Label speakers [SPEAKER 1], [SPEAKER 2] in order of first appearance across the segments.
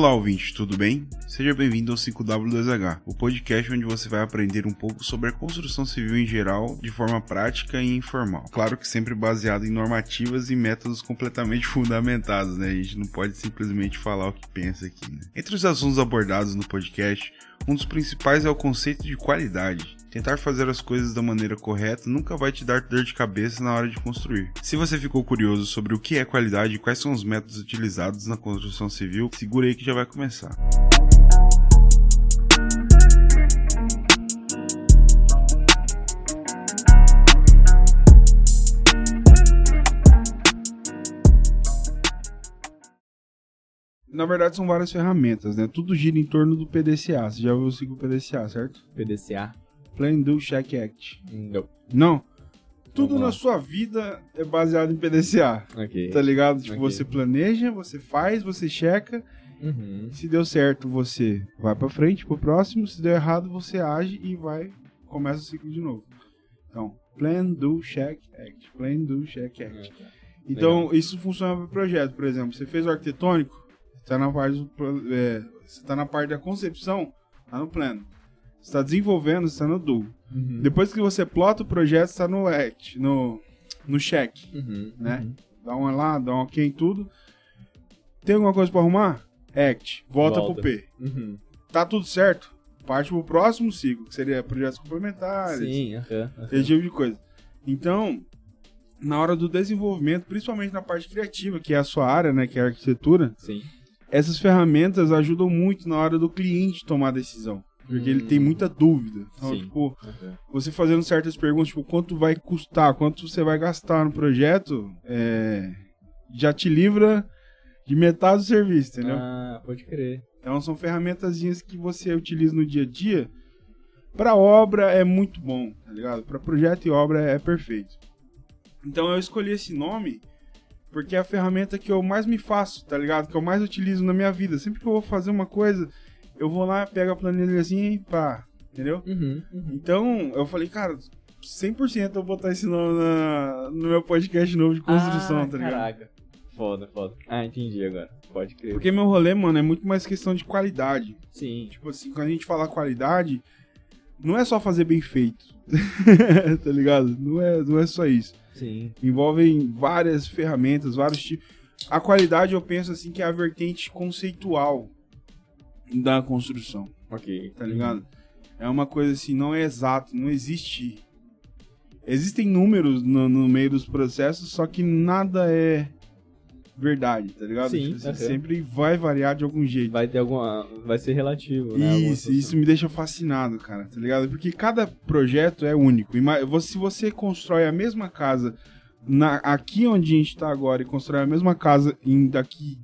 [SPEAKER 1] Olá, ouvinte, tudo bem? Seja bem-vindo ao 5W2H, o podcast onde você vai aprender um pouco sobre a construção civil em geral, de forma prática e informal. Claro que sempre baseado em normativas e métodos completamente fundamentados, né? A gente não pode simplesmente falar o que pensa aqui, né? Entre os assuntos abordados no podcast, um dos principais é o conceito de qualidade. Tentar fazer as coisas da maneira correta nunca vai te dar dor de cabeça na hora de construir. Se você ficou curioso sobre o que é qualidade e quais são os métodos utilizados na construção civil, segura aí que já vai começar. Na verdade, são várias ferramentas, né? Tudo gira em torno do PDCA. Você já ouviu o ciclo PDCA, certo?
[SPEAKER 2] PDCA?
[SPEAKER 1] Plan, Do, Check, Act.
[SPEAKER 2] Não.
[SPEAKER 1] Não. Tudo na sua vida é baseado em PDCA.
[SPEAKER 2] Ok.
[SPEAKER 1] Tá ligado? Tipo,
[SPEAKER 2] Ok.
[SPEAKER 1] você planeja, você faz, você checa.
[SPEAKER 2] Uhum.
[SPEAKER 1] Se deu certo, você vai pra frente, pro próximo. Se deu errado, você age e vai, começa o ciclo de novo. Então, plan, do, check, act. Plan, do, check, act. Então, isso funciona para projeto. Por exemplo, você fez o arquitetônico, tá na parte do, pro- é, você tá na parte da concepção, tá no plano. Você tá desenvolvendo, você tá no do.
[SPEAKER 2] Uhum.
[SPEAKER 1] Depois que você plota o projeto, você tá no act, no, no check,
[SPEAKER 2] Uhum.
[SPEAKER 1] né?
[SPEAKER 2] Uhum.
[SPEAKER 1] Dá um lá, dá um ok em tudo. Tem alguma coisa pra arrumar? Act. Volta,
[SPEAKER 2] Volta.
[SPEAKER 1] pro P.
[SPEAKER 2] Uhum.
[SPEAKER 1] Tá tudo certo? Parte pro próximo ciclo, que seria projetos complementares,
[SPEAKER 2] Sim, aham. aham.
[SPEAKER 1] esse tipo de coisa. Então, na hora do desenvolvimento, principalmente na parte criativa, que é a sua área, né, que é a arquitetura,
[SPEAKER 2] Sim.
[SPEAKER 1] essas ferramentas ajudam muito na hora do cliente tomar a decisão. Porque ele
[SPEAKER 2] Hum.
[SPEAKER 1] tem muita dúvida. Então,
[SPEAKER 2] Sim.
[SPEAKER 1] tipo,
[SPEAKER 2] aham.
[SPEAKER 1] você fazendo certas perguntas, tipo, quanto vai custar, quanto você vai gastar no projeto, é, já te livra de metade do serviço, entendeu?
[SPEAKER 2] Ah, pode crer.
[SPEAKER 1] Então são ferramentazinhas que você utiliza no dia a dia. Pra obra é muito bom, tá ligado? Pra projeto e obra é perfeito. Então eu escolhi esse nome porque é a ferramenta que eu mais me faço, tá ligado? Que eu mais utilizo na minha vida. Sempre que eu vou fazer uma coisa, eu vou lá, pego a planilhazinha e pá, entendeu?
[SPEAKER 2] Uhum. uhum.
[SPEAKER 1] Então eu falei, cara, 100% eu vou botar esse nome na- no meu podcast novo de construção,
[SPEAKER 2] ah,
[SPEAKER 1] tá ligado?
[SPEAKER 2] Caraca. Foda, foda. Ah, entendi agora. Pode crer.
[SPEAKER 1] Porque meu rolê, mano, é muito mais questão de qualidade.
[SPEAKER 2] Sim.
[SPEAKER 1] Tipo assim, quando a gente fala qualidade, não é só fazer bem feito. tá ligado? Não é, não é só isso.
[SPEAKER 2] Sim.
[SPEAKER 1] Envolvem várias ferramentas, vários tipos. A qualidade eu penso assim que é a vertente conceitual da construção,
[SPEAKER 2] Ok.
[SPEAKER 1] tá ligado? É uma coisa assim, não é exato, não existe. Existem números no, no meio dos processos, só que nada é verdade, tá ligado?
[SPEAKER 2] Sim,
[SPEAKER 1] Tipo assim, sempre vai variar de algum jeito.
[SPEAKER 2] Vai ter alguma. Vai ser relativo, né?
[SPEAKER 1] Isso, isso me deixa fascinado, cara, tá ligado? Porque cada projeto é único. Se você constrói a mesma casa na- aqui onde a gente tá agora e constrói a mesma casa em daqui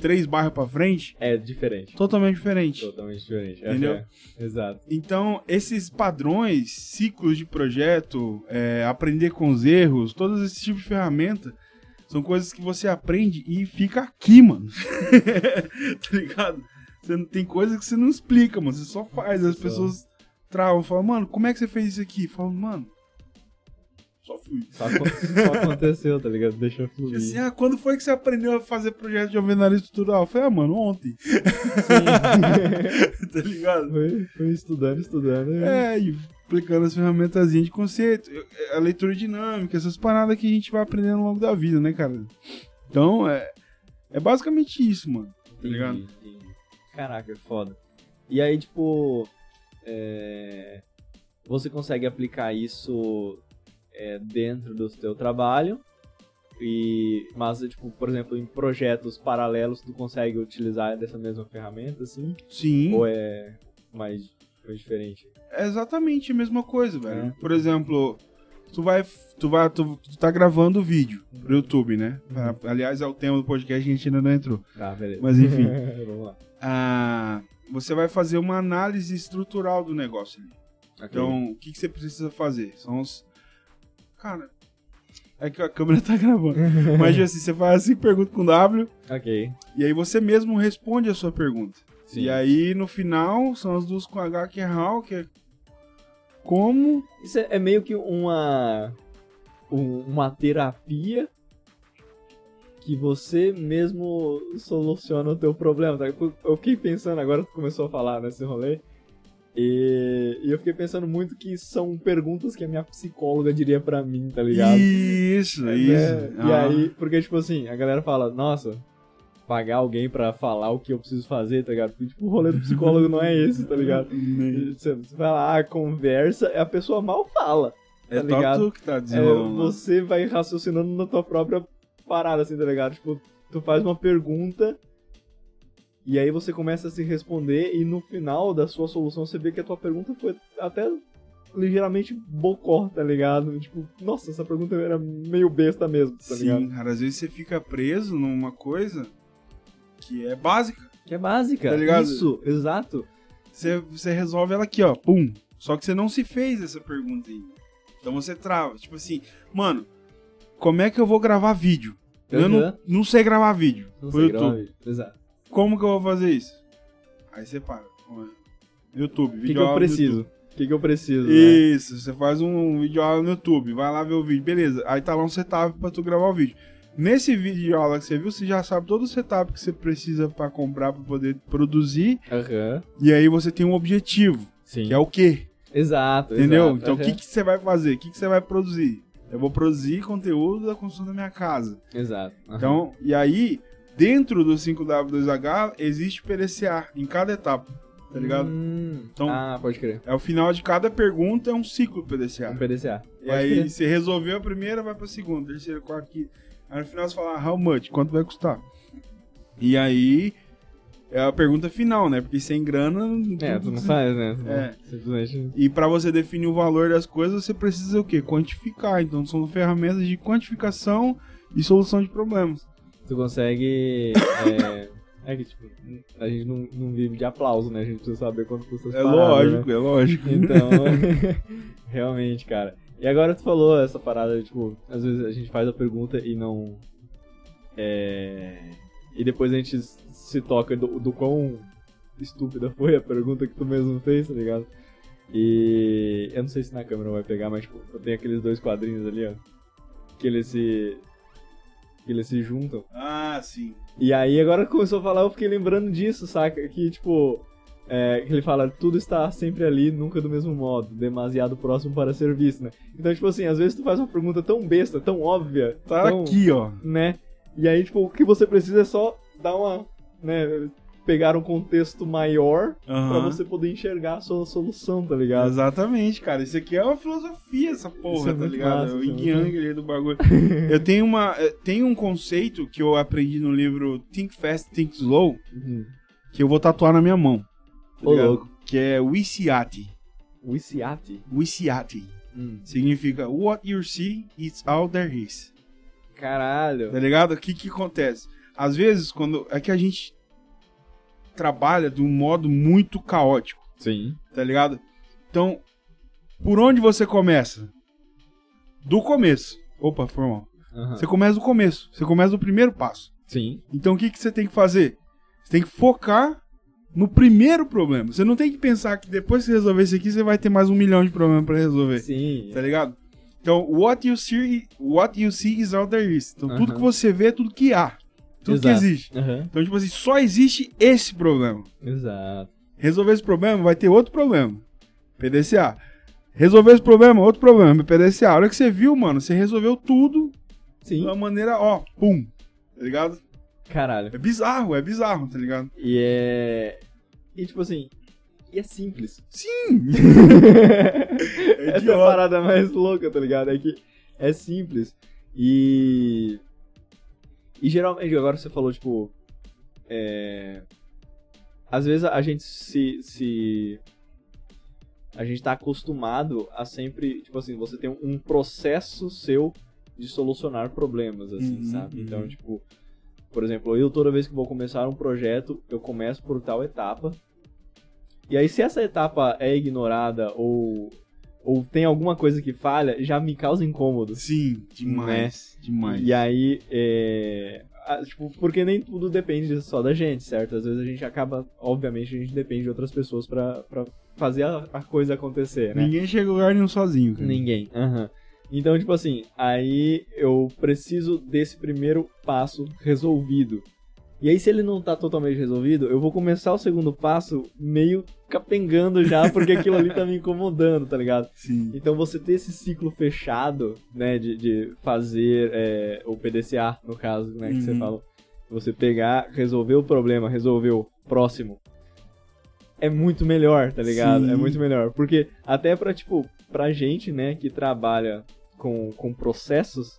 [SPEAKER 1] três bairros pra frente,
[SPEAKER 2] É diferente.
[SPEAKER 1] totalmente diferente.
[SPEAKER 2] Totalmente diferente.
[SPEAKER 1] Entendeu?
[SPEAKER 2] É, Exato.
[SPEAKER 1] Então, esses padrões, ciclos de projeto, é, aprender com os erros, todos esses tipos de ferramenta, são coisas que você aprende e fica aqui, mano. tá ligado? Você não, tem coisas que você não explica, mano. Você só faz. As pessoas travam, falam, mano, como é que você fez isso aqui? Falam, mano, só fui.
[SPEAKER 2] Só, só aconteceu, tá ligado? Deixa eu fluir.
[SPEAKER 1] Tipo assim, ah, quando foi que você aprendeu a fazer projeto de alvenaria estrutural? Eu falei, ah, mano, ontem. tá ligado?
[SPEAKER 2] foi, foi estudando, estudando. e-
[SPEAKER 1] É, e aplicando as ferramentas de conceito, a leitura dinâmica, essas paradas que a gente vai aprendendo ao longo da vida, né, cara? Então, é, é basicamente isso, mano. Tá ligado?
[SPEAKER 2] Entendi, entendi. Caraca, é foda. E aí, tipo, é, você consegue aplicar isso é, dentro do seu trabalho, e mas, tipo, por exemplo, em projetos paralelos, tu consegue utilizar dessa mesma ferramenta, assim?
[SPEAKER 1] Sim,
[SPEAKER 2] Ou é mais, mais diferente?
[SPEAKER 1] é exatamente a mesma coisa, velho.
[SPEAKER 2] É.
[SPEAKER 1] Por exemplo, tu vai, tu vai, tu, tu tá gravando o vídeo pro YouTube, né? Aliás, é o tema do podcast que a gente ainda não entrou.
[SPEAKER 2] Tá, beleza.
[SPEAKER 1] Mas enfim.
[SPEAKER 2] Vamos lá.
[SPEAKER 1] Ah, você vai fazer uma análise estrutural do negócio ali. Então, o que, que você precisa fazer? São os. Cara, é que a câmera tá gravando. Mas assim, você faz assim, pergunta com W,
[SPEAKER 2] ok.
[SPEAKER 1] e aí você mesmo responde a sua pergunta.
[SPEAKER 2] Sim.
[SPEAKER 1] E aí, no final, são as duas com H, que é how, que é como.
[SPEAKER 2] Isso é é meio que uma um- uma terapia que você mesmo soluciona o teu problema. Tá? Eu fiquei pensando, agora tu começou a falar nesse rolê, e, e eu fiquei pensando muito que são perguntas que a minha psicóloga diria pra mim, tá ligado?
[SPEAKER 1] Isso,
[SPEAKER 2] É,
[SPEAKER 1] isso.
[SPEAKER 2] né? E
[SPEAKER 1] Ah.
[SPEAKER 2] aí, porque tipo assim, a galera fala, nossa, pagar alguém pra falar o que eu preciso fazer, tá ligado? Porque, tipo, o rolê do psicólogo não é esse, tá ligado? Você, você vai lá, conversa, a pessoa mal fala.
[SPEAKER 1] É
[SPEAKER 2] tá ligado?
[SPEAKER 1] top tu que tá
[SPEAKER 2] É,
[SPEAKER 1] desenrolando. lá.
[SPEAKER 2] você vai raciocinando na tua própria parada, assim, tá ligado? Tipo, tu faz uma pergunta e aí você começa a se responder e no final da sua solução você vê que a tua pergunta foi até ligeiramente bocó, tá ligado? Tipo, nossa, essa pergunta era meio besta mesmo, tá ligado?
[SPEAKER 1] Sim, cara, às vezes você fica preso numa coisa que é básica.
[SPEAKER 2] Que é básica.
[SPEAKER 1] Tá ligado?
[SPEAKER 2] Isso, exato.
[SPEAKER 1] Você, você resolve ela aqui, ó, pum. Só que você não se fez essa pergunta ainda. Então você trava. Tipo assim, mano, como é que eu vou gravar vídeo? Eu não, não sei gravar vídeo
[SPEAKER 2] Não sei,
[SPEAKER 1] YouTube.
[SPEAKER 2] grave. Exato.
[SPEAKER 1] Como que eu vou fazer isso? Aí você para. YouTube,
[SPEAKER 2] O que,
[SPEAKER 1] vídeo
[SPEAKER 2] que eu preciso? O que, que eu preciso? né?
[SPEAKER 1] Isso, você faz um vídeo aula no YouTube, vai lá ver o vídeo, beleza. Aí tá lá um setup pra tu gravar o vídeo. Nesse vídeo de aula que você viu, você já sabe todo o setup que você precisa pra comprar pra poder produzir.
[SPEAKER 2] Aham.
[SPEAKER 1] E aí você tem um objetivo,
[SPEAKER 2] Sim.
[SPEAKER 1] que é o quê?
[SPEAKER 2] Exato.
[SPEAKER 1] Entendeu?
[SPEAKER 2] exato,
[SPEAKER 1] Então o
[SPEAKER 2] aham.
[SPEAKER 1] que, que você vai fazer? O que, que você vai produzir? Eu vou produzir conteúdo da construção da minha casa.
[SPEAKER 2] Exato. aham.
[SPEAKER 1] Então, e aí, dentro do 5W2H, existe PDCA em cada etapa, tá ligado?
[SPEAKER 2] Hum,
[SPEAKER 1] Então-
[SPEAKER 2] ah, pode crer.
[SPEAKER 1] É o final de cada pergunta, é um ciclo PDCA.
[SPEAKER 2] Um PDCA.
[SPEAKER 1] E
[SPEAKER 2] Pode
[SPEAKER 1] aí,
[SPEAKER 2] crer.
[SPEAKER 1] você resolveu a primeira, vai pra segunda, terceira, quarta, quinta. Aí no final você fala, ah, how much? Quanto vai custar? E aí, é a pergunta final, né? Porque sem grana...
[SPEAKER 2] É, tu não faz, né? Tu não-
[SPEAKER 1] É.
[SPEAKER 2] Simplesmente.
[SPEAKER 1] E pra você definir o valor das coisas, você precisa o quê? Quantificar. Então são ferramentas de quantificação e solução de problemas.
[SPEAKER 2] Tu consegue. É, é que, tipo, a gente não, não vive de aplauso, né? A gente precisa saber quanto custa as
[SPEAKER 1] É
[SPEAKER 2] paradas,
[SPEAKER 1] lógico,
[SPEAKER 2] né?
[SPEAKER 1] é lógico.
[SPEAKER 2] Então, realmente, cara. E agora tu falou essa parada, tipo, às vezes a gente faz a pergunta e não. É. E depois a gente se toca do, do quão estúpida foi a pergunta que tu mesmo fez, tá ligado? E eu não sei se na câmera vai pegar, mas tipo, eu tenho aqueles dois quadrinhos ali, ó. Que eles se. Que eles se juntam.
[SPEAKER 1] Ah, sim.
[SPEAKER 2] E aí, agora que começou a falar, eu fiquei lembrando disso, saca? Que, tipo, é, que ele fala, tudo está sempre ali, nunca do mesmo modo, demasiado próximo para ser visto, né? Então, tipo assim, às vezes tu faz uma pergunta tão besta, tão óbvia,
[SPEAKER 1] Tá
[SPEAKER 2] tão,
[SPEAKER 1] aqui, ó.
[SPEAKER 2] né? E aí, tipo, o que você precisa é só dar uma, né, pegar um contexto maior pra
[SPEAKER 1] Aham.
[SPEAKER 2] você poder enxergar a sua solução, tá ligado?
[SPEAKER 1] Exatamente, cara. Isso aqui é uma filosofia, essa porra,
[SPEAKER 2] é
[SPEAKER 1] tá ligado?
[SPEAKER 2] massa,
[SPEAKER 1] é o
[SPEAKER 2] é
[SPEAKER 1] yin yang ali do bagulho. eu tenho uma. eh, Tem um conceito que eu aprendi no livro Think Fast, Think Slow,
[SPEAKER 2] Uhum.
[SPEAKER 1] que eu vou tatuar na minha mão. tá
[SPEAKER 2] louco.
[SPEAKER 1] Que é Wisiati.
[SPEAKER 2] Wisiati.
[SPEAKER 1] Wisiati.
[SPEAKER 2] Hum.
[SPEAKER 1] Significa What you see is all there is.
[SPEAKER 2] Caralho.
[SPEAKER 1] Tá ligado? O que que acontece? Às vezes, quando. É que a gente trabalha de um modo muito caótico,
[SPEAKER 2] Sim.
[SPEAKER 1] tá ligado? Então, por onde você começa? Do começo. Opa, foi mal.
[SPEAKER 2] Aham.
[SPEAKER 1] Você começa do começo. Você começa do primeiro passo.
[SPEAKER 2] Sim.
[SPEAKER 1] Então, o que, que você tem que fazer? Você tem que focar no primeiro problema. Você não tem que pensar que depois que você resolver isso aqui, você vai ter mais um milhão de problemas pra resolver.
[SPEAKER 2] Sim.
[SPEAKER 1] Tá ligado? Então, what you see, what you see is all there is. Então, tudo
[SPEAKER 2] Aham.
[SPEAKER 1] que você vê é tudo que há. Tudo que
[SPEAKER 2] Exato.
[SPEAKER 1] existe.
[SPEAKER 2] Aham.
[SPEAKER 1] Então, tipo assim, só existe esse problema.
[SPEAKER 2] Exato.
[SPEAKER 1] Resolver esse problema, vai ter outro problema. PDCA. Resolver esse problema, outro problema. PDCA. A hora que você viu, mano, você resolveu tudo de
[SPEAKER 2] Sim.
[SPEAKER 1] uma maneira, ó, pum. Tá ligado?
[SPEAKER 2] Caralho.
[SPEAKER 1] É bizarro, é bizarro, tá ligado?
[SPEAKER 2] E é. E tipo assim. E é simples.
[SPEAKER 1] Sim!
[SPEAKER 2] Essa é a parada mais louca, tá ligado? É que é simples. E. E geralmente, agora você falou, tipo. É. Às vezes a gente se. se... A gente tá acostumado a sempre. Tipo assim, você tem um processo seu de solucionar problemas, assim,
[SPEAKER 1] Uhum,
[SPEAKER 2] sabe? Então,
[SPEAKER 1] uhum.
[SPEAKER 2] tipo. Por exemplo, eu toda vez que vou começar um projeto, eu começo por tal etapa. E aí, se essa etapa é ignorada ou, ou tem alguma coisa que falha, já me causa incômodo.
[SPEAKER 1] Sim, demais. Demais.
[SPEAKER 2] E aí, é. Tipo, porque nem tudo depende só da gente, certo? Às vezes a gente acaba, obviamente, a gente depende de outras pessoas pra, pra fazer a, a coisa acontecer, né?
[SPEAKER 1] Ninguém chega a lugar nenhum sozinho, cara.
[SPEAKER 2] Ninguém. aham. Então, tipo assim, aí eu preciso desse primeiro passo resolvido. E aí, se ele não tá totalmente resolvido, eu vou começar o segundo passo meio capengando já, porque aquilo ali tá me incomodando, tá ligado?
[SPEAKER 1] Sim.
[SPEAKER 2] Então, você ter esse ciclo fechado, né, de, de fazer é, o PDCA, no caso, né, que você
[SPEAKER 1] Uhum.
[SPEAKER 2] falou. Você pegar, resolver o problema, resolver o próximo. É muito melhor, tá ligado?
[SPEAKER 1] Sim.
[SPEAKER 2] É muito melhor. Porque até pra, tipo, pra gente, né, que trabalha com, com processos,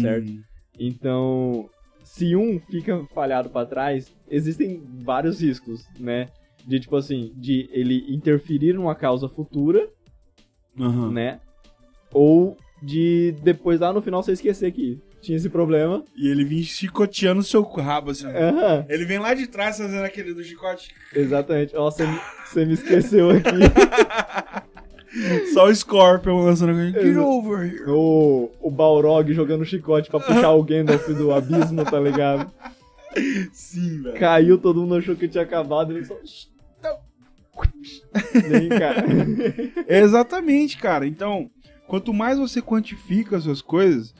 [SPEAKER 2] certo?
[SPEAKER 1] Uhum.
[SPEAKER 2] Então, se um fica falhado pra trás, existem vários riscos, né? De tipo assim, de ele interferir numa causa futura,
[SPEAKER 1] Aham.
[SPEAKER 2] né? Ou de depois lá no final você esquecer que tinha esse problema.
[SPEAKER 1] E ele vem chicoteando o seu rabo, assim.
[SPEAKER 2] Aham,
[SPEAKER 1] Ele vem lá de trás fazendo aquele do chicote.
[SPEAKER 2] exatamente. Ó, você, me- esqueceu aqui.
[SPEAKER 1] Só o Scorpion lançando aquele. Get over here.
[SPEAKER 2] o, o Balrog jogando chicote pra puxar o Gandalf do abismo, tá ligado?
[SPEAKER 1] Sim, velho.
[SPEAKER 2] Caiu, todo mundo achou que tinha acabado, ele só...
[SPEAKER 1] Exatamente, cara. Então, quanto mais você quantifica as suas coisas,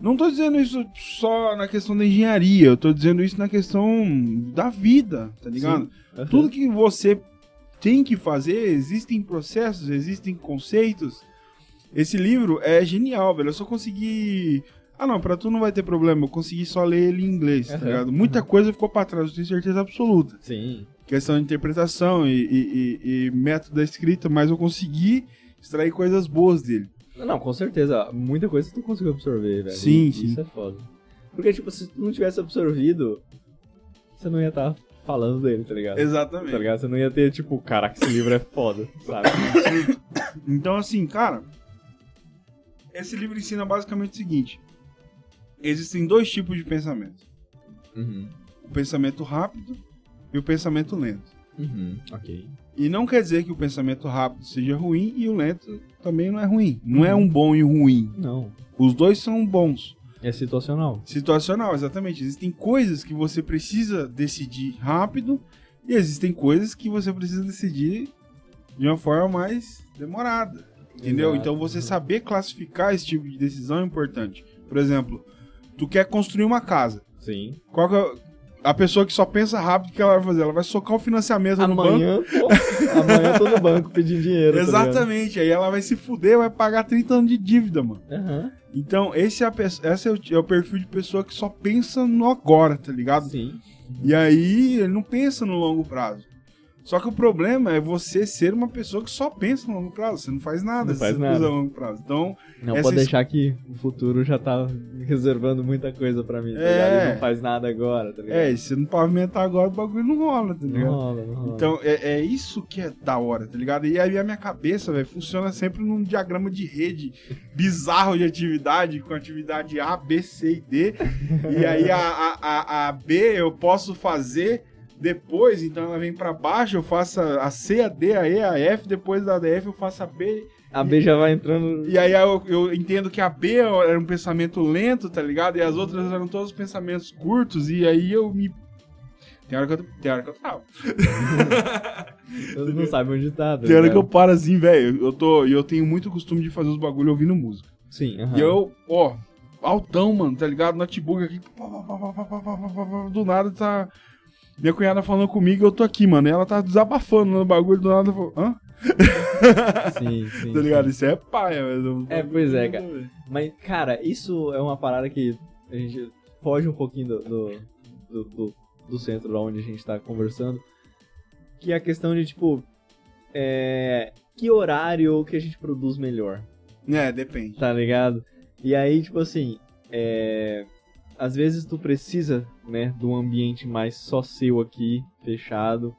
[SPEAKER 1] não tô dizendo isso só na questão da engenharia, eu tô dizendo isso na questão da vida, tá ligado? Tudo que você tem que fazer, existem processos, existem conceitos. Esse livro é genial, velho. Eu só consegui. Ah, não, pra tu não vai ter problema. Eu consegui só ler ele em inglês, tá
[SPEAKER 2] Aham.
[SPEAKER 1] ligado? Muita coisa ficou pra trás, eu tenho certeza absoluta.
[SPEAKER 2] Sim.
[SPEAKER 1] Questão de interpretação e, e- e- método da escrita, mas eu consegui extrair coisas boas dele.
[SPEAKER 2] Não, com certeza. Muita coisa tu conseguiu absorver, velho.
[SPEAKER 1] Sim,
[SPEAKER 2] Isso
[SPEAKER 1] sim.
[SPEAKER 2] é foda. Porque, tipo, se tu não tivesse absorvido, você não ia estar falando dele, tá ligado?
[SPEAKER 1] Exatamente.
[SPEAKER 2] Tá ligado? Você não ia ter, tipo, caraca, esse livro é foda, sabe?
[SPEAKER 1] Então, assim, cara, esse livro ensina basicamente o seguinte: existem dois tipos de pensamento:
[SPEAKER 2] uhum.
[SPEAKER 1] o pensamento rápido e o pensamento lento.
[SPEAKER 2] Uhum. Ok.
[SPEAKER 1] E não quer dizer que o pensamento rápido seja ruim e o lento também não é ruim. Não é um bom e ruim.
[SPEAKER 2] Não.
[SPEAKER 1] Os dois são bons.
[SPEAKER 2] É situacional.
[SPEAKER 1] Situacional, exatamente. Existem coisas que você precisa decidir rápido e existem coisas que você precisa decidir de uma forma mais demorada. Entendeu?
[SPEAKER 2] Exato.
[SPEAKER 1] Então você saber classificar esse tipo de decisão é importante. Por exemplo, tu quer construir uma casa.
[SPEAKER 2] Sim.
[SPEAKER 1] Qual que é a pessoa que só pensa rápido, o que ela vai fazer? Ela vai socar o financiamento no banco.
[SPEAKER 2] Amanhã, pô, amanhã eu tô no banco pedindo dinheiro. tá ligado?
[SPEAKER 1] Exatamente. Aí ela vai se fuder, vai pagar 30 anos de dívida, mano.
[SPEAKER 2] Aham.
[SPEAKER 1] Então, esse é, a, esse é, o, é o perfil de pessoa que só pensa no agora, tá ligado?
[SPEAKER 2] Sim.
[SPEAKER 1] E aí, ele não pensa no longo prazo. Só que o problema é você ser uma pessoa que só pensa no longo prazo. Você não faz nada
[SPEAKER 2] Não faz
[SPEAKER 1] você
[SPEAKER 2] nada.
[SPEAKER 1] longo prazo. Então,
[SPEAKER 2] Não pode
[SPEAKER 1] es-
[SPEAKER 2] deixar que o futuro já tá reservando muita coisa pra mim, tá
[SPEAKER 1] É.
[SPEAKER 2] ligado? E não faz nada agora, tá ligado?
[SPEAKER 1] é, e se não pavimentar agora, o bagulho não rola, tá
[SPEAKER 2] não
[SPEAKER 1] ligado?
[SPEAKER 2] rola, não rola.
[SPEAKER 1] Então, é, é isso que é da hora, tá ligado? E aí a minha cabeça, velho, funciona sempre num diagrama de rede bizarro de atividade, com atividade A, B, C e D. e aí a, a, a, a B eu posso fazer depois, então ela vem para baixo, eu faço a C, a D, a E, a F, depois da F eu faço a B.
[SPEAKER 2] A B já vai entrando.
[SPEAKER 1] E aí eu, eu, entendo que a B era um pensamento lento, tá ligado? E as outras eram todos pensamentos curtos, e aí eu me. Tem hora que eu, tem hora que eu travo.
[SPEAKER 2] você não sabe onde tá.
[SPEAKER 1] Tem hora que eu paro assim, velho. Eu, tô, eu tenho muito costume de fazer os bagulho ouvindo música.
[SPEAKER 2] Sim.
[SPEAKER 1] E eu, ó, altão, mano, tá ligado? Notebook aqui. Do nada tá minha cunhada falando comigo eu tô aqui, mano. E ela tá desabafando no bagulho, do nada eu falo, hã?
[SPEAKER 2] Sim, sim.
[SPEAKER 1] Tá ligado?
[SPEAKER 2] sim.
[SPEAKER 1] Isso é paia, velho.
[SPEAKER 2] É, pois é, cara. Mas, cara, isso é uma parada que a gente foge um pouquinho do, do, do, do- do centro da onde a gente tá conversando. Que é a questão de, tipo, é, que horário que a gente produz melhor,
[SPEAKER 1] É, depende.
[SPEAKER 2] tá ligado? E aí, tipo assim, é, às vezes tu precisa, né, de um ambiente mais só seu aqui, fechado,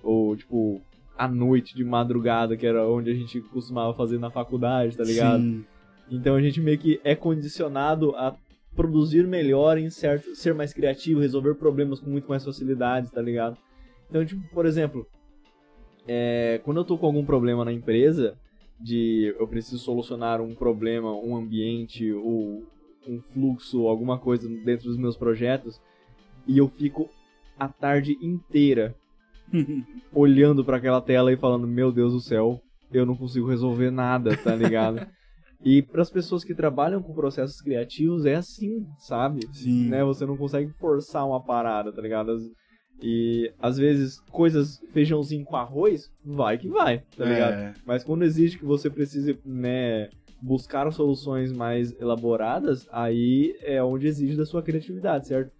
[SPEAKER 2] ou, tipo, à noite, de madrugada, que era onde a gente costumava fazer na faculdade, tá ligado?
[SPEAKER 1] Sim.
[SPEAKER 2] Então a gente meio que é condicionado a produzir melhor em certo, ser mais criativo, resolver problemas com muito mais facilidade, tá ligado? Então, tipo, por exemplo, é, quando eu tô com algum problema na empresa, de eu preciso solucionar um problema, um ambiente ou um fluxo, alguma coisa dentro dos meus projetos, e eu fico a tarde inteira olhando pra aquela tela e falando, meu Deus do céu, eu não consigo resolver nada, tá ligado? E para as pessoas que trabalham com processos criativos é assim, sabe?
[SPEAKER 1] Sim.
[SPEAKER 2] Né? Você não consegue forçar uma parada, tá ligado? E às vezes coisas, feijãozinho com arroz, vai que vai, tá ligado?
[SPEAKER 1] É,
[SPEAKER 2] Mas quando existe que você precise, né, buscar soluções mais elaboradas, aí é onde exige da sua criatividade, certo?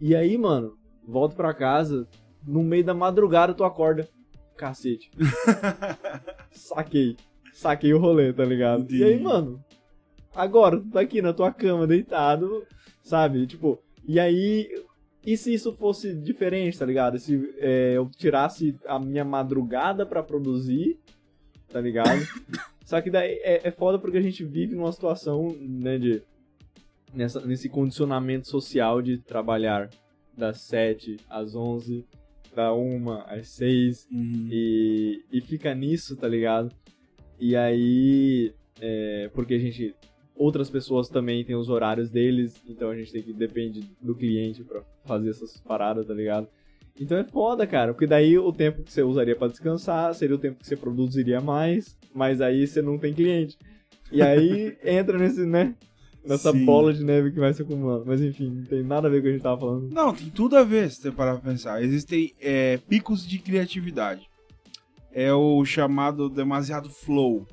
[SPEAKER 2] E aí, mano, volta pra casa, no meio da madrugada tu acorda, cacete. Saquei. Saquei o rolê, tá ligado? E aí,
[SPEAKER 1] Entendi.
[SPEAKER 2] mano, agora tu tá aqui na tua cama deitado, sabe? Tipo, e aí, e se isso fosse diferente, tá ligado? Se é, eu tirasse a minha madrugada pra produzir, tá ligado? Só que daí é, é foda porque a gente vive numa situação, né, de. Nessa, nesse condicionamento social de trabalhar das 7 às 11, da 1 às 6,
[SPEAKER 1] uhum.
[SPEAKER 2] e, e fica nisso, tá ligado? E aí. É, porque a gente. Outras pessoas também têm os horários deles, então a gente tem que depende do cliente pra fazer essas paradas, tá ligado? Então é foda, cara, porque daí o tempo que você usaria pra descansar seria o tempo que você produziria mais, mas aí você não tem cliente. E aí entra nesse, né? Nessa
[SPEAKER 1] Sim.
[SPEAKER 2] bola de neve que vai se acumulando. Mas enfim, não tem nada a ver com o que a gente tava falando.
[SPEAKER 1] Não, tem tudo a ver se você parar pra pensar. Existem é, picos de criatividade. É o chamado demasiado flow.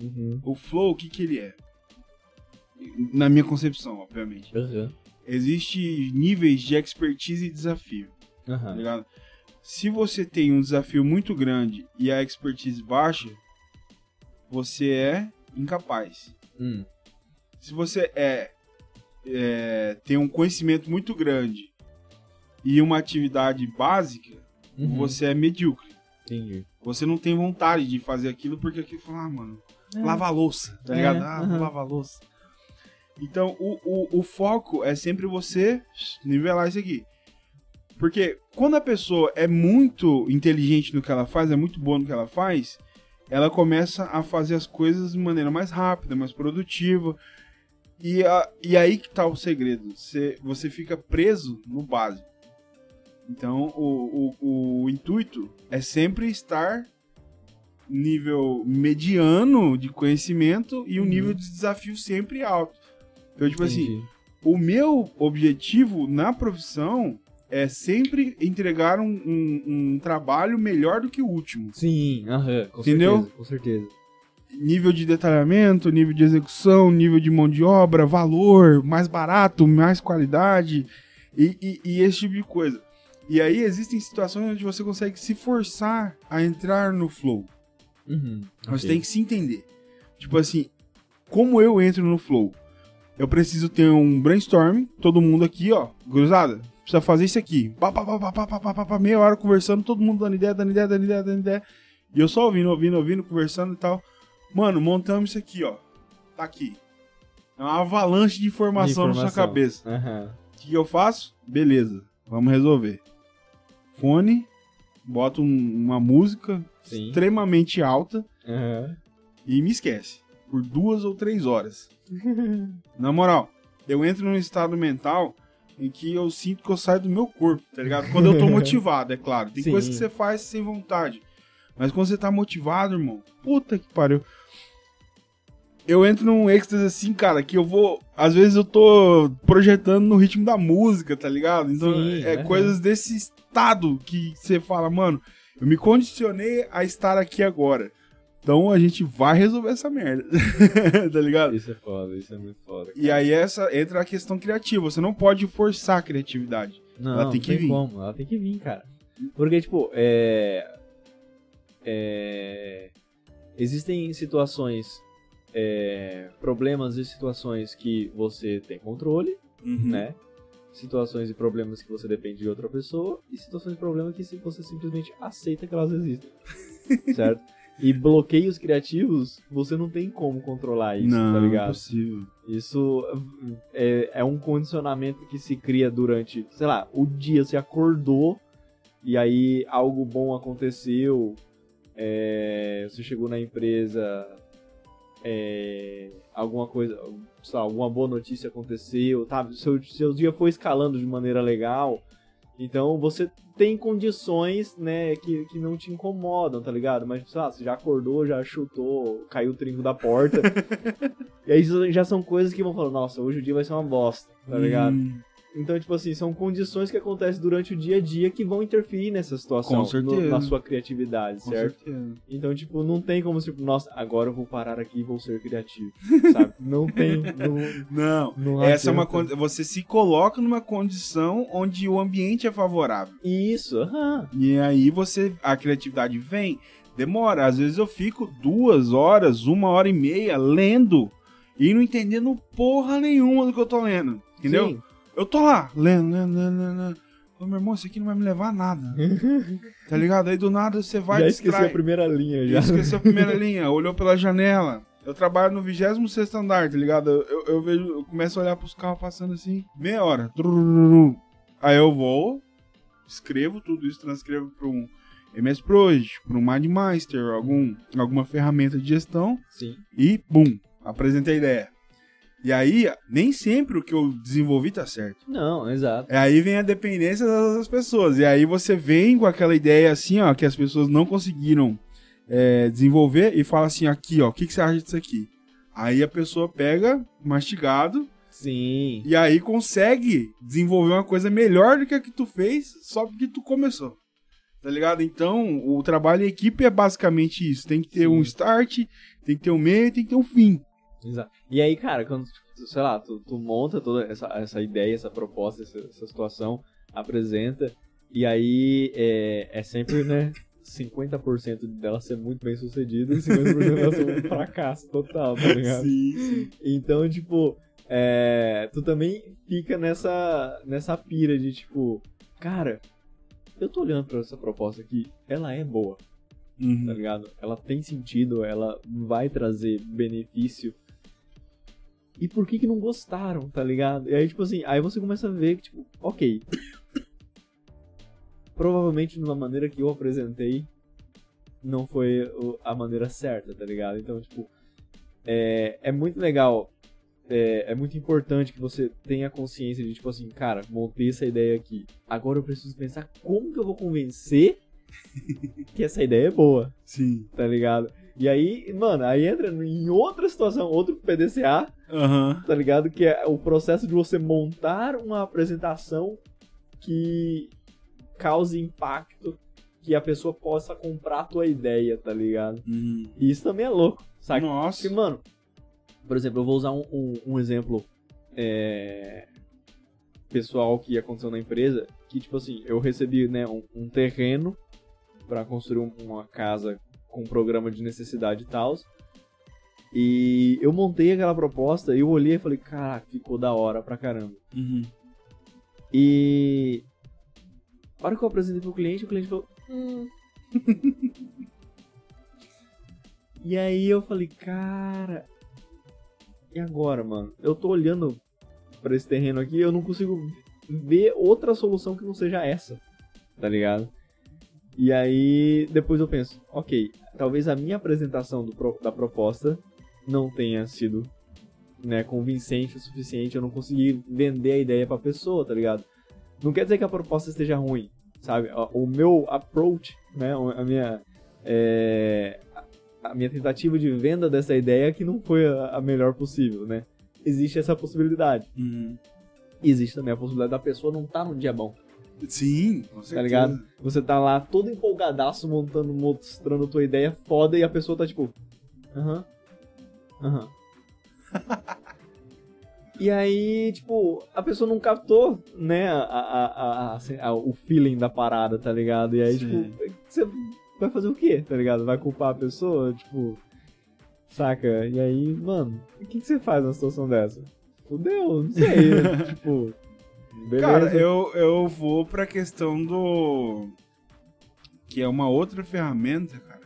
[SPEAKER 2] Uhum.
[SPEAKER 1] O flow, o que que ele é? Na minha concepção, obviamente.
[SPEAKER 2] Uhum.
[SPEAKER 1] Existe níveis de expertise e desafio, tá
[SPEAKER 2] Aham.
[SPEAKER 1] ligado? Se você tem um desafio muito grande e a expertise baixa, você é incapaz.
[SPEAKER 2] Hum.
[SPEAKER 1] Se você é, é tem um conhecimento muito grande e uma atividade básica,
[SPEAKER 2] Uhum.
[SPEAKER 1] você é medíocre.
[SPEAKER 2] Entendi.
[SPEAKER 1] Você não tem vontade de fazer aquilo porque aquilo fala, ah, mano,
[SPEAKER 2] É.
[SPEAKER 1] lava a louça, tá
[SPEAKER 2] É,
[SPEAKER 1] ligado? Ah, vou
[SPEAKER 2] aham.
[SPEAKER 1] lavar a louça. Então, o, o, o foco é sempre você nivelar isso aqui. Porque quando a pessoa é muito inteligente no que ela faz, é muito boa no que ela faz, ela começa a fazer as coisas de maneira mais rápida, mais produtiva. E, a, e aí que tá o segredo. Você, você fica preso no básico. Então, o, o, o intuito é sempre estar nível mediano de conhecimento e um
[SPEAKER 2] Uhum.
[SPEAKER 1] nível de desafio sempre alto. Então, tipo assim,
[SPEAKER 2] Entendi.
[SPEAKER 1] o meu objetivo na profissão é sempre entregar um, um- um trabalho melhor do que o último.
[SPEAKER 2] Sim, aham, com
[SPEAKER 1] Entendeu?
[SPEAKER 2] certeza, com certeza.
[SPEAKER 1] Nível de detalhamento, nível de execução, nível de mão de obra, valor, mais barato, mais qualidade e, e- e esse tipo de coisa. E aí existem situações onde você consegue se forçar a entrar no flow.
[SPEAKER 2] Uhum,
[SPEAKER 1] Você
[SPEAKER 2] ok.
[SPEAKER 1] tem que se entender. Tipo assim, como eu entro no flow? Eu preciso ter um brainstorming, todo mundo aqui, ó, cruzada, precisa fazer isso aqui. Pá, pá, pá, pá, pá, pá, pá, meia hora conversando, todo mundo dando ideia, dando ideia, dando ideia, dando ideia. E eu só ouvindo, ouvindo, ouvindo, conversando e tal. Mano, montamos isso aqui, ó. Tá aqui. É uma avalanche de informação, de informação. na sua cabeça.
[SPEAKER 2] Uhum.
[SPEAKER 1] O que eu faço? Beleza, vamos resolver. Fone, boto um, uma música
[SPEAKER 2] Sim.
[SPEAKER 1] extremamente alta
[SPEAKER 2] uhum.
[SPEAKER 1] e me esquece. Por duas ou três horas. na moral, eu entro num estado mental em que eu sinto que eu saio do meu corpo, tá ligado? Quando eu tô motivado, é claro. Tem
[SPEAKER 2] Sim.
[SPEAKER 1] coisa que você faz sem vontade. Mas quando você tá motivado, irmão, puta que pariu. Eu entro num êxtase assim, cara, que eu vou. Às vezes eu tô projetando no ritmo da música, tá ligado? Então
[SPEAKER 2] Sim,
[SPEAKER 1] é
[SPEAKER 2] aham.
[SPEAKER 1] coisas desse estado que você fala, mano, eu me condicionei a estar aqui agora. Então a gente vai resolver essa merda. tá ligado?
[SPEAKER 2] Isso é foda, isso é muito foda.
[SPEAKER 1] E aí essa entra a questão criativa. Você não pode forçar a criatividade.
[SPEAKER 2] Não,
[SPEAKER 1] Ela tem que vir.
[SPEAKER 2] como, ela tem que vir, cara. Porque, tipo, é. é existem situações. é, problemas e situações que você tem controle, né? Situações e problemas que você depende de outra pessoa, e situações e problemas que você simplesmente aceita que elas existem. certo? E bloqueios criativos, você não tem como controlar isso,
[SPEAKER 1] não,
[SPEAKER 2] tá ligado?
[SPEAKER 1] impossível.
[SPEAKER 2] Isso é, é um condicionamento que se cria durante, sei lá, o dia você acordou e aí algo bom aconteceu, é, você chegou na empresa, é, alguma coisa, lá, alguma boa notícia aconteceu, tá? Seu, seu dia foi escalando de maneira legal Então você tem condições, né, que, que não te incomodam, tá ligado? Mas, sei lá, você já acordou, já chutou, caiu o trinco da porta. e aí já são coisas que vão falar, nossa, hoje o dia vai ser uma bosta, tá ligado?
[SPEAKER 1] Hum,
[SPEAKER 2] Então, tipo assim, são condições que acontecem durante o dia a dia que vão interferir nessa situação.
[SPEAKER 1] Com certeza.
[SPEAKER 2] no- na sua criatividade,
[SPEAKER 1] com
[SPEAKER 2] certo?
[SPEAKER 1] certeza.
[SPEAKER 2] Então, tipo, não tem como, tipo, nossa, agora eu vou parar aqui e vou ser criativo, sabe? Não tem, não,
[SPEAKER 1] Não,
[SPEAKER 2] não
[SPEAKER 1] essa é uma você se coloca numa condição onde o ambiente é favorável.
[SPEAKER 2] Isso, aham.
[SPEAKER 1] E aí você a criatividade vem, demora. Às vezes eu fico duas horas, uma hora e meia lendo e não entendendo porra nenhuma do que eu tô lendo. Entendeu?
[SPEAKER 2] Sim.
[SPEAKER 1] Eu tô lá, lendo, lendo, lendo, lendo. meu irmão, isso aqui não vai me levar a nada. tá ligado? Aí do nada você vai
[SPEAKER 2] já
[SPEAKER 1] distrai.
[SPEAKER 2] a primeira linha, já.
[SPEAKER 1] Esqueceu a primeira linha, olhou pela janela. Eu trabalho no 26 andar, tá ligado? Eu, eu, vejo, eu começo a olhar pros carros passando assim, meia hora. Aí eu vou, escrevo tudo isso, transcrevo para um MS Project, para um MindMaster, algum, alguma ferramenta de gestão
[SPEAKER 2] Sim.
[SPEAKER 1] e, bum, apresentei a ideia. E aí, nem sempre o que eu desenvolvi tá certo.
[SPEAKER 2] Não, exato.
[SPEAKER 1] É Aí vem a dependência das outras pessoas. E aí você vem com aquela ideia assim, ó, que as pessoas não conseguiram é, desenvolver e fala assim, aqui, ó, o que, que você acha disso aqui? Aí a pessoa pega, mastigado,
[SPEAKER 2] Sim.
[SPEAKER 1] e aí consegue desenvolver uma coisa melhor do que a que tu fez só porque tu começou. Tá ligado? Então, o trabalho em equipe é basicamente isso. Tem que ter
[SPEAKER 2] Sim.
[SPEAKER 1] um start, tem que ter um meio e tem que ter um fim.
[SPEAKER 2] Exato. E aí, cara, quando, sei lá, tu, tu monta toda essa, essa ideia, essa proposta, essa, essa situação, apresenta, e aí é, é sempre, né, 50% dela ser muito bem sucedida e 50% dela ser um fracasso total, tá ligado?
[SPEAKER 1] Sim, sim.
[SPEAKER 2] Então, tipo, é, tu também fica nessa, nessa pira de, tipo, cara, eu tô olhando pra essa proposta aqui, ela é boa, tá
[SPEAKER 1] Uhum.
[SPEAKER 2] ligado? Ela tem sentido, ela vai trazer benefício. E por que que não gostaram, tá ligado? E aí, tipo assim, aí você começa a ver que, tipo, ok. Provavelmente de uma maneira que eu apresentei não foi a maneira certa, tá ligado? Então, tipo, é, é muito legal, é, é muito importante que você tenha consciência de, tipo assim, cara, montei essa ideia aqui. Agora eu preciso pensar como que eu vou convencer que essa ideia é boa
[SPEAKER 1] Sim.
[SPEAKER 2] tá ligado? E aí, mano, aí entra em outra situação, outro PDCA,
[SPEAKER 1] Aham.
[SPEAKER 2] tá ligado? Que é o processo de você montar uma apresentação que cause impacto, que a pessoa possa comprar a tua ideia, tá ligado?
[SPEAKER 1] Uhum.
[SPEAKER 2] E isso também é louco, sabe?
[SPEAKER 1] Nossa.
[SPEAKER 2] Porque, mano, por exemplo, eu vou usar um, um, um exemplo é, pessoal que aconteceu na empresa, que, tipo assim, eu recebi, né, um, um terreno pra construir um- uma casa com um programa de necessidade e tal. E eu montei aquela proposta e eu olhei e falei, caraca, ficou da hora pra caramba.
[SPEAKER 1] Uhum.
[SPEAKER 2] E a hora que eu apresentei pro cliente, o cliente falou. Hum. e aí eu falei, cara. E agora, mano? Eu tô olhando pra esse terreno aqui eu não consigo ver outra solução que não seja essa. Tá ligado? E aí depois eu penso, ok, talvez a minha apresentação do da proposta não tenha sido né, convincente o suficiente, eu não consegui vender a ideia pra pessoa, tá ligado? Não quer dizer que a proposta esteja ruim, sabe? O meu approach, né, a minha é, a minha tentativa de venda dessa ideia que não foi a a melhor possível, né? Existe essa possibilidade.
[SPEAKER 1] Uhum.
[SPEAKER 2] Existe também a possibilidade da pessoa não estar num dia bom,
[SPEAKER 1] Sim, com certeza.
[SPEAKER 2] tá ligado? Você tá lá todo empolgadaço montando, mostrando tua ideia foda e a pessoa tá tipo, aham, aham. E aí, tipo, a pessoa não captou, né, a, a, a- assim, a- o feeling da parada, tá ligado? E aí,
[SPEAKER 1] Sim.
[SPEAKER 2] tipo, você vai fazer o quê, tá ligado? Vai culpar a pessoa, tipo, saca? E aí, mano, o que, que você faz numa situação dessa? Fudeu, não sei, tipo, beleza.
[SPEAKER 1] Cara, eu, eu vou pra questão do. Que é uma outra ferramenta, cara.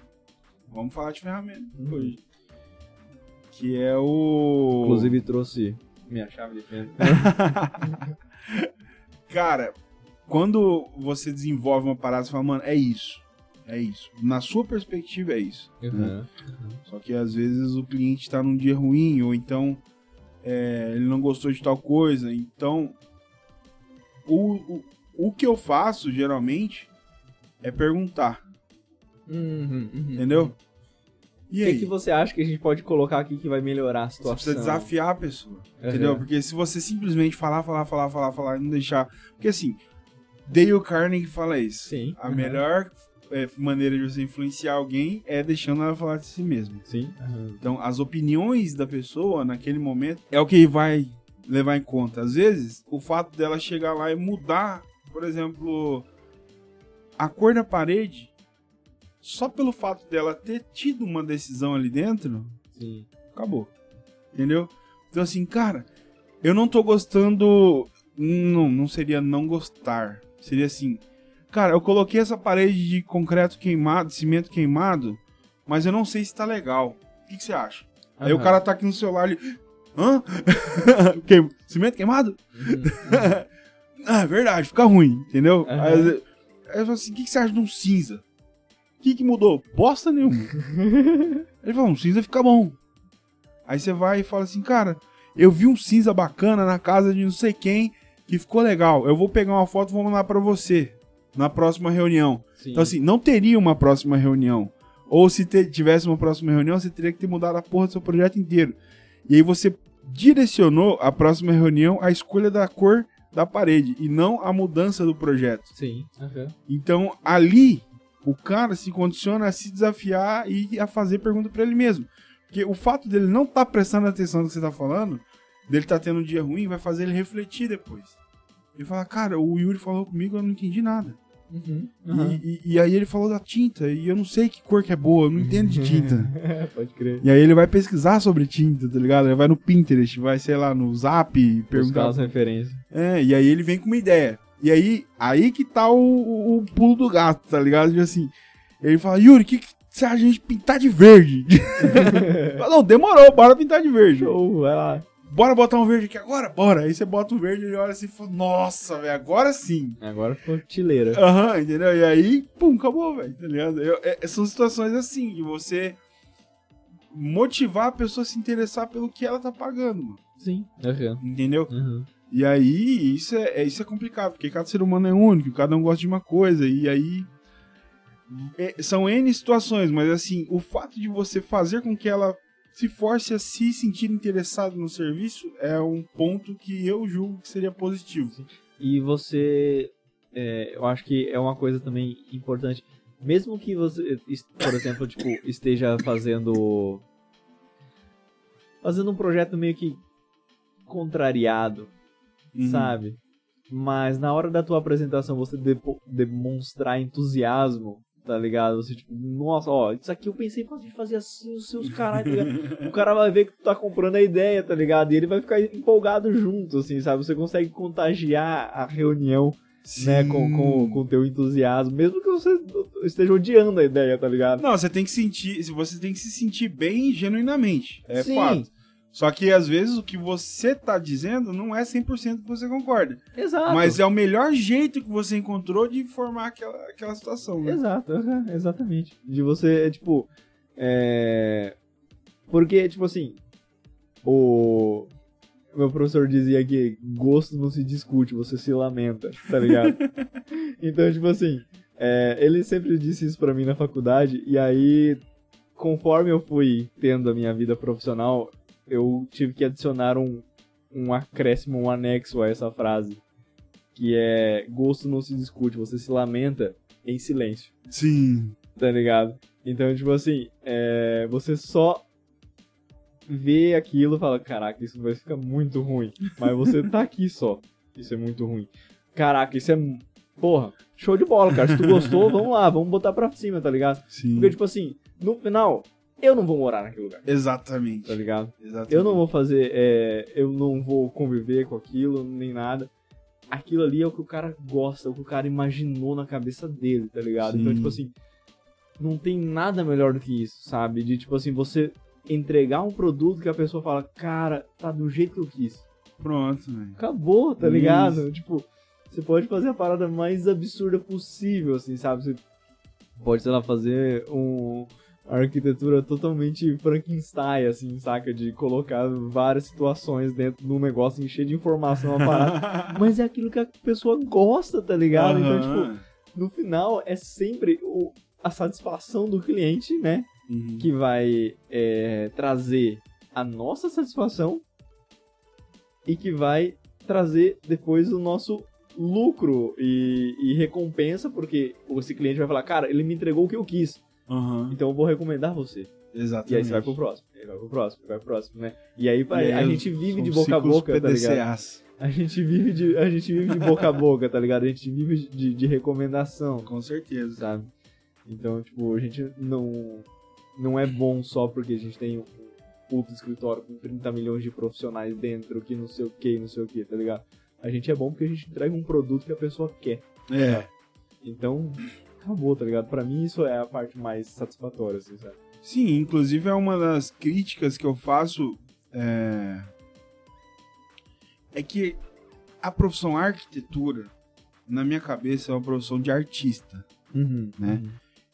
[SPEAKER 1] Vamos falar de ferramenta
[SPEAKER 2] Uhum.
[SPEAKER 1] hoje. Que é o.
[SPEAKER 2] Inclusive trouxe minha chave de fenda.
[SPEAKER 1] Cara, quando você desenvolve uma parada, você fala, mano, é isso. É isso. Na sua perspectiva, é isso.
[SPEAKER 2] Uhum.
[SPEAKER 1] Só que às vezes o cliente tá num dia ruim, ou então é, ele não gostou de tal coisa. Então, o, o- o que eu faço, geralmente, é perguntar,
[SPEAKER 2] Uhum, uhum.
[SPEAKER 1] entendeu? E
[SPEAKER 2] O que, que você acha que a gente pode colocar aqui que vai melhorar a
[SPEAKER 1] Você
[SPEAKER 2] situação?
[SPEAKER 1] precisa desafiar a pessoa,
[SPEAKER 2] Uhum.
[SPEAKER 1] entendeu? Porque se você simplesmente falar, falar, falar, falar, falar, e não deixar... Porque assim, Dale Carnegie fala isso.
[SPEAKER 2] Sim.
[SPEAKER 1] A
[SPEAKER 2] uhum.
[SPEAKER 1] melhor é, maneira de você influenciar alguém é deixando ela falar de si mesma.
[SPEAKER 2] Sim. uhum.
[SPEAKER 1] Então, as opiniões da pessoa naquele momento é o que vai levar em conta. Às vezes, o fato dela chegar lá e mudar, por exemplo, a cor da parede, só pelo fato dela ter tido uma decisão ali dentro,
[SPEAKER 2] Sim.
[SPEAKER 1] acabou. Entendeu? Então, assim, cara, eu não tô gostando. Não, não seria não gostar. Seria assim, cara, eu coloquei essa parede de concreto queimado, cimento queimado, mas eu não sei se tá legal. O que, que você acha? Aí o cara tá aqui no celular ali. Hã? Queim- Cimento queimado?
[SPEAKER 2] Uhum.
[SPEAKER 1] Ah, é verdade, fica ruim, entendeu? Eu- aí eu falo assim: o que, que você acha de um cinza? O que, que mudou? Bosta nenhuma. Ele falou: um cinza fica bom. Aí você vai e fala assim: cara, eu vi um cinza bacana na casa de não sei quem que ficou legal. Eu vou pegar uma foto e vou mandar pra você na próxima reunião.
[SPEAKER 2] Sim.
[SPEAKER 1] Então, assim, não teria uma próxima reunião. Ou se te- tivesse uma próxima reunião, você teria que ter mudado a porra do seu projeto inteiro. E aí você direcionou a próxima reunião à escolha da cor da parede e não a mudança do projeto.
[SPEAKER 2] Sim. uhum.
[SPEAKER 1] Então, ali, o cara se condiciona a se desafiar e a fazer pergunta pra ele mesmo. Porque o fato dele não estar prestando atenção no que você tá falando, dele tá tendo um dia ruim, vai fazer ele refletir depois. Ele fala, cara, o Yuri falou comigo, eu não entendi nada.
[SPEAKER 2] Uhum. uhum.
[SPEAKER 1] E, e- e aí ele falou da tinta, e eu não sei que cor que é boa, eu não entendo de tinta.
[SPEAKER 2] Pode crer.
[SPEAKER 1] E aí ele vai pesquisar sobre tinta, tá ligado? Ele vai no Pinterest, vai, sei lá, no Zap,
[SPEAKER 2] Buscar
[SPEAKER 1] perguntar.
[SPEAKER 2] as referências.
[SPEAKER 1] É, e aí ele vem com uma ideia. E aí, aí que tá o, o- o pulo do gato, tá ligado? Tipo assim, ele fala, Yuri, o que, que de a gente pintar de verde? Fala, não, demorou, bora pintar de verde.
[SPEAKER 2] Show, vai lá.
[SPEAKER 1] Bora botar um verde aqui agora? Bora. Aí você bota um verde e ele olha assim e fala, nossa, velho, agora sim.
[SPEAKER 2] Agora ficou tileira.
[SPEAKER 1] Aham, entendeu? E aí, pum, acabou, velho, tá ligado? Eu- é- são situações assim, de você motivar a pessoa a se interessar pelo que ela tá pagando, mano.
[SPEAKER 2] Sim. Uhum.
[SPEAKER 1] Entendeu?
[SPEAKER 2] Uhum.
[SPEAKER 1] E aí, isso é, é- isso é complicado, porque cada ser humano é único, cada um gosta de uma coisa, e aí. é- são N situações, mas assim, o fato de você fazer com que ela se force a se sentir interessado no serviço é um ponto que eu julgo que seria positivo.
[SPEAKER 2] E você, é, eu acho que é uma coisa também importante. Mesmo que você, por exemplo, tipo, esteja fazendo fazendo um projeto meio que contrariado,
[SPEAKER 1] Uhum.
[SPEAKER 2] sabe? Mas na hora da tua apresentação você demonstrar entusiasmo, tá ligado? Você tipo, nossa, ó, isso aqui eu pensei em fazer assim, os seus caralho, tá ligado? O cara vai ver que tu tá comprando a ideia, tá ligado? E ele vai ficar empolgado junto, assim, sabe? Você consegue contagiar a reunião, né, com, com, com o teu entusiasmo, mesmo que você esteja odiando a ideia, tá ligado?
[SPEAKER 1] Não, você tem que sentir, você tem que se sentir bem genuinamente. É
[SPEAKER 2] Sim.
[SPEAKER 1] fato. Só que às vezes o que você tá dizendo não é 100% que você concorda.
[SPEAKER 2] Exato.
[SPEAKER 1] Mas é o melhor jeito que você encontrou de formar aquela, aquela situação, né?
[SPEAKER 2] Exato, exatamente. De você, tipo. É... Porque, tipo assim. O. Meu professor dizia que gosto não se discute, você se lamenta, tá ligado? então, tipo assim. é, ele sempre disse isso pra mim na faculdade, e aí, conforme eu fui tendo a minha vida profissional, eu tive que adicionar um, um acréscimo, um anexo a essa frase. Que é: gosto não se discute, você se lamenta em silêncio
[SPEAKER 1] Sim.
[SPEAKER 2] tá ligado? Então, tipo assim, é, você só vê aquilo e fala, caraca, isso vai ficar muito ruim. Mas você tá aqui só. Isso é muito ruim. Caraca, isso é. Porra, show de bola, cara. Se tu gostou, vamos lá, vamos botar pra cima, tá ligado?
[SPEAKER 1] Sim.
[SPEAKER 2] Porque, tipo assim, no final, eu não vou morar naquele lugar,
[SPEAKER 1] Exatamente.
[SPEAKER 2] tá ligado?
[SPEAKER 1] Exatamente.
[SPEAKER 2] Eu não vou fazer, é, eu não vou conviver com aquilo, nem nada. Aquilo ali é o que o cara gosta, é o que o cara imaginou na cabeça dele, tá ligado? Então,
[SPEAKER 1] Sim.
[SPEAKER 2] tipo assim, não tem nada melhor do que isso, sabe? De, tipo assim, você entregar um produto que a pessoa fala, cara, tá do jeito que eu quis.
[SPEAKER 1] Pronto, velho.
[SPEAKER 2] Acabou, tá
[SPEAKER 1] Isso.
[SPEAKER 2] ligado? Tipo, você pode fazer a parada mais absurda possível, assim, sabe? Você pode, sei lá, fazer um, a arquitetura totalmente Frankenstein, assim, saca? De colocar várias situações dentro de um negócio encher de informação aparada. mas é aquilo que a pessoa gosta, tá ligado? Então, tipo, no final é sempre o, a satisfação do cliente, né?
[SPEAKER 1] Uhum.
[SPEAKER 2] Que vai é, trazer a nossa satisfação e que vai trazer depois o nosso lucro e, e recompensa, porque esse cliente vai falar, cara, ele me entregou o que eu quis,
[SPEAKER 1] Uhum.
[SPEAKER 2] então eu vou recomendar você.
[SPEAKER 1] Exatamente.
[SPEAKER 2] E aí você vai pro próximo, aí vai pro próximo, vai pro próximo, né? E aí,
[SPEAKER 1] E aí
[SPEAKER 2] a gente vive de boca a boca, tá ligado?
[SPEAKER 1] PDCAs.
[SPEAKER 2] A gente vive de, a gente vive de boca a boca, tá ligado? A gente vive de, de recomendação,
[SPEAKER 1] Com certeza.
[SPEAKER 2] sabe? Então, tipo, a gente não, não é bom só porque a gente tem um puto escritório com 30 milhões de profissionais dentro, que não sei o que, não sei o que, tá ligado? A gente é bom porque a gente entrega um produto que a pessoa quer.
[SPEAKER 1] É.
[SPEAKER 2] Então, acabou, tá ligado? Pra mim isso é a parte mais satisfatória, assim, sabe?
[SPEAKER 1] Sim, inclusive é uma das críticas que eu faço é, é que a profissão arquitetura, na minha cabeça, é uma profissão de artista.
[SPEAKER 2] Uhum,
[SPEAKER 1] Né?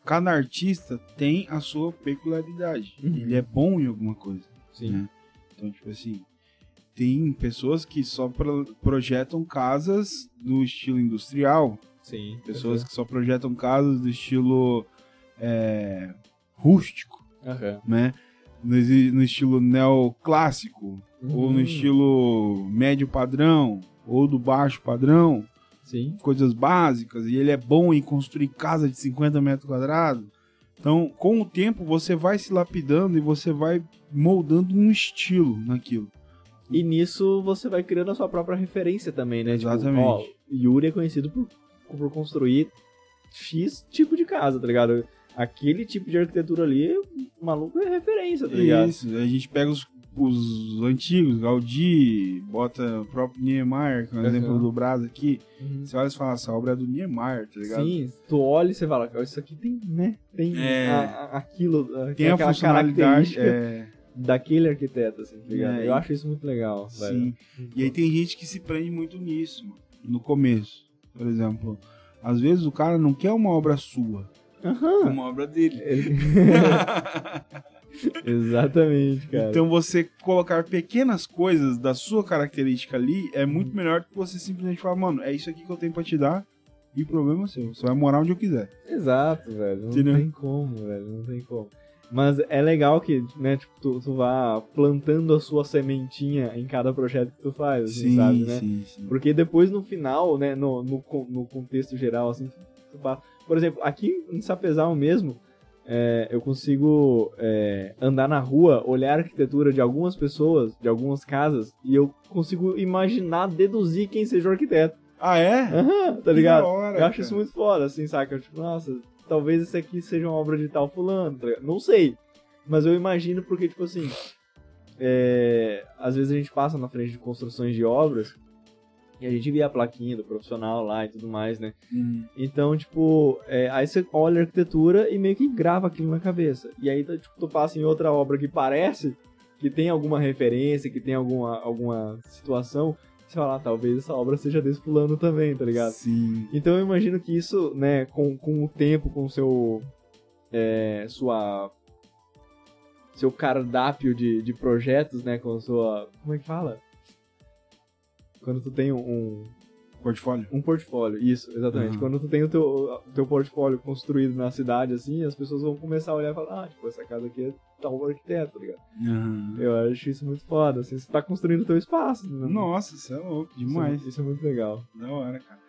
[SPEAKER 1] Cada artista tem a sua peculiaridade.
[SPEAKER 2] Uhum.
[SPEAKER 1] Ele é bom em alguma coisa.
[SPEAKER 2] Sim.
[SPEAKER 1] né? Então, tipo assim, tem pessoas que só pro- projetam casas do estilo industrial,
[SPEAKER 2] Sim.
[SPEAKER 1] pessoas que só projetam casas do estilo é, rústico,
[SPEAKER 2] Aham.
[SPEAKER 1] né? No, no estilo neoclássico, ou no
[SPEAKER 2] Uhum.
[SPEAKER 1] estilo médio padrão, ou do baixo padrão,
[SPEAKER 2] Sim.
[SPEAKER 1] coisas básicas, e ele é bom em construir casa de 50 metros quadrados. Então, com o tempo, você vai se lapidando e você vai moldando um estilo naquilo.
[SPEAKER 2] E nisso você vai criando a sua própria referência também, né? Tipo,
[SPEAKER 1] Exatamente.
[SPEAKER 2] ó, Yuri é conhecido por, por construir X tipo de casa, tá ligado? Aquele tipo de arquitetura ali, o maluco é referência, tá ligado?
[SPEAKER 1] Isso, a gente pega os, os antigos, Gaudí, bota o próprio Niemeyer, que é um
[SPEAKER 2] Uhum.
[SPEAKER 1] exemplo do Brás aqui.
[SPEAKER 2] Uhum.
[SPEAKER 1] Você olha e fala, essa obra é do Niemeyer, tá ligado?
[SPEAKER 2] Sim, tu olha e você fala, "Ó, isso aqui tem, né? Tem
[SPEAKER 1] É.
[SPEAKER 2] a- a- aquilo,
[SPEAKER 1] Tem a
[SPEAKER 2] aquela característica
[SPEAKER 1] É,
[SPEAKER 2] daquele arquiteto, assim, tá ligado?
[SPEAKER 1] É,
[SPEAKER 2] Eu acho isso muito legal, velho.
[SPEAKER 1] sim. E aí tem gente que se prende muito nisso, mano, no começo. Por exemplo, às vezes o cara não quer uma obra sua,
[SPEAKER 2] Aham.
[SPEAKER 1] uma obra dele.
[SPEAKER 2] Ele- Exatamente, cara.
[SPEAKER 1] Então você colocar pequenas coisas da sua característica ali é
[SPEAKER 2] Uhum.
[SPEAKER 1] muito melhor do que você simplesmente falar, mano, é isso aqui que eu tenho pra te dar e problema é seu. Você vai morar onde eu quiser.
[SPEAKER 2] Exato, velho. Não
[SPEAKER 1] Entendeu?
[SPEAKER 2] tem como, velho. Não tem como. Mas é legal que, né, tipo, tu, tu vá plantando a sua sementinha em cada projeto que tu faz, assim, sabe, né?
[SPEAKER 1] sim, sim.
[SPEAKER 2] Porque depois no final, né, no, no, no contexto geral, assim, tu passa- por exemplo, aqui em Sapezal mesmo, é, eu consigo é, andar na rua, olhar a arquitetura de algumas pessoas, de algumas casas, e eu consigo imaginar, deduzir quem seja o arquiteto.
[SPEAKER 1] Ah, é?
[SPEAKER 2] Aham, tá
[SPEAKER 1] Que
[SPEAKER 2] ligado?
[SPEAKER 1] hora,
[SPEAKER 2] eu acho
[SPEAKER 1] cara.
[SPEAKER 2] isso muito foda, assim, saca? Eu, tipo, nossa, talvez isso aqui seja uma obra de tal fulano, tá? Não sei. Mas eu imagino porque, tipo assim, é, às vezes a gente passa na frente de construções de obras e a gente vê a plaquinha do profissional lá e tudo mais, né?
[SPEAKER 1] Uhum.
[SPEAKER 2] Então, tipo, é, aí você olha a arquitetura e meio que grava aquilo na cabeça. E aí, tipo, tu passa em outra obra que parece que tem alguma referência, que tem alguma, alguma situação, você fala, ah, talvez essa obra seja desse fulano também, tá ligado?
[SPEAKER 1] Sim.
[SPEAKER 2] Então eu imagino que isso, né, com, com o tempo, com o seu. É, sua. Seu cardápio de, de projetos, né, com a sua. Como é que fala? Quando tu tem um,
[SPEAKER 1] Portfólio.
[SPEAKER 2] um portfólio, isso, exatamente.
[SPEAKER 1] Uhum.
[SPEAKER 2] Quando tu tem o teu, o teu portfólio construído na cidade, assim, as pessoas vão começar a olhar e falar, ah, tipo, essa casa aqui é tal arquiteto, tá ligado?
[SPEAKER 1] Uhum.
[SPEAKER 2] Eu acho isso muito foda, assim, você tá construindo o teu espaço. né?
[SPEAKER 1] Nossa, isso é louco
[SPEAKER 2] Isso é-
[SPEAKER 1] demais.
[SPEAKER 2] Isso, é muito legal.
[SPEAKER 1] Da hora, cara.